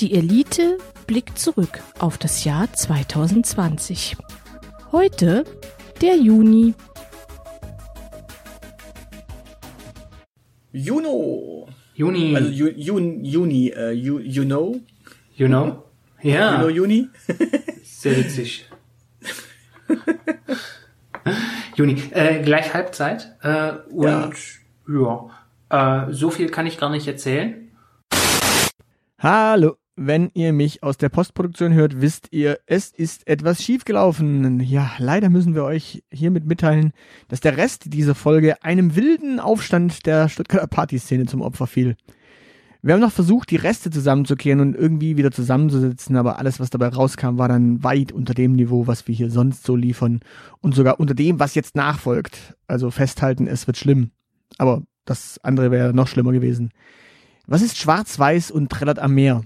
Die Elite blickt zurück auf das Jahr 2020. Heute der Juni. Juno. Juni. Also Ju, Jun, Juni, äh, you, you know? you know? Ja. You know Juni? Sehr witzig. Juni. Äh, gleich Halbzeit. Äh, und ja, äh, so viel kann ich gar nicht erzählen. Hallo, wenn ihr mich aus der Postproduktion hört, wisst ihr, es ist etwas schiefgelaufen. Ja, leider müssen wir euch hiermit mitteilen, dass der Rest dieser Folge einem wilden Aufstand der Stuttgarter Partyszene zum Opfer fiel. Wir haben noch versucht, die Reste zusammenzukehren und irgendwie wieder zusammenzusetzen, aber alles, was dabei rauskam, war dann weit unter dem Niveau, was wir hier sonst so liefern und sogar unter dem, was jetzt nachfolgt. Also festhalten, es wird schlimm. Aber das andere wäre noch schlimmer gewesen. Was ist schwarz-weiß und trällert am Meer?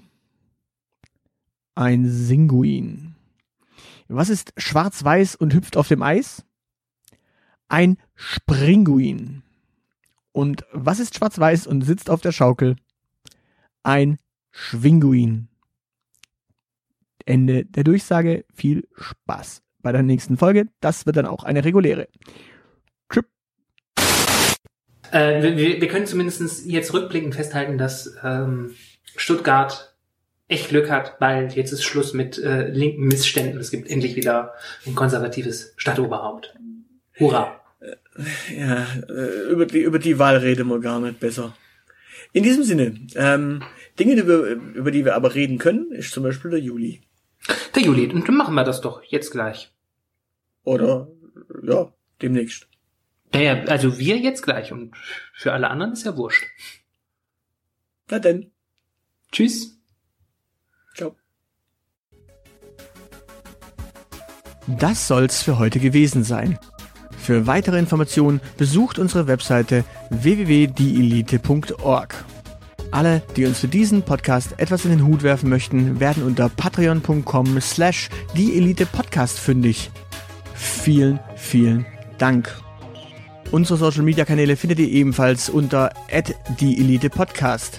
Ein Singuin. Was ist schwarz-weiß und hüpft auf dem Eis? Ein Springuin. Und was ist schwarz-weiß und sitzt auf der Schaukel? Ein Schwinguin. Ende der Durchsage. Viel Spaß bei der nächsten Folge. Das wird dann auch eine reguläre. Trip. Äh, wir, wir wir können zumindest jetzt rückblickend festhalten, dass ähm, Stuttgart echt Glück hat, weil jetzt ist Schluss mit äh, linken Missständen. Es gibt endlich wieder ein konservatives Stadtoberhaupt. Hurra. Ja, äh, über die, über die Wahl reden wir gar nicht besser. In diesem Sinne, ähm, Dinge, wir, über die wir aber reden können, ist zum Beispiel der Juli. Der Juli, und dann machen wir das doch jetzt gleich. Oder, ja, demnächst. Naja, also wir jetzt gleich und für alle anderen ist ja wurscht. Na denn, Tschüss. Das soll's für heute gewesen sein. Für weitere Informationen besucht unsere Webseite www.dielite.org. Alle, die uns für diesen Podcast etwas in den Hut werfen möchten, werden unter patreon.com slash dieelitepodcast fündig. Vielen, vielen Dank. Unsere Social Media Kanäle findet ihr ebenfalls unter @dieelitepodcast.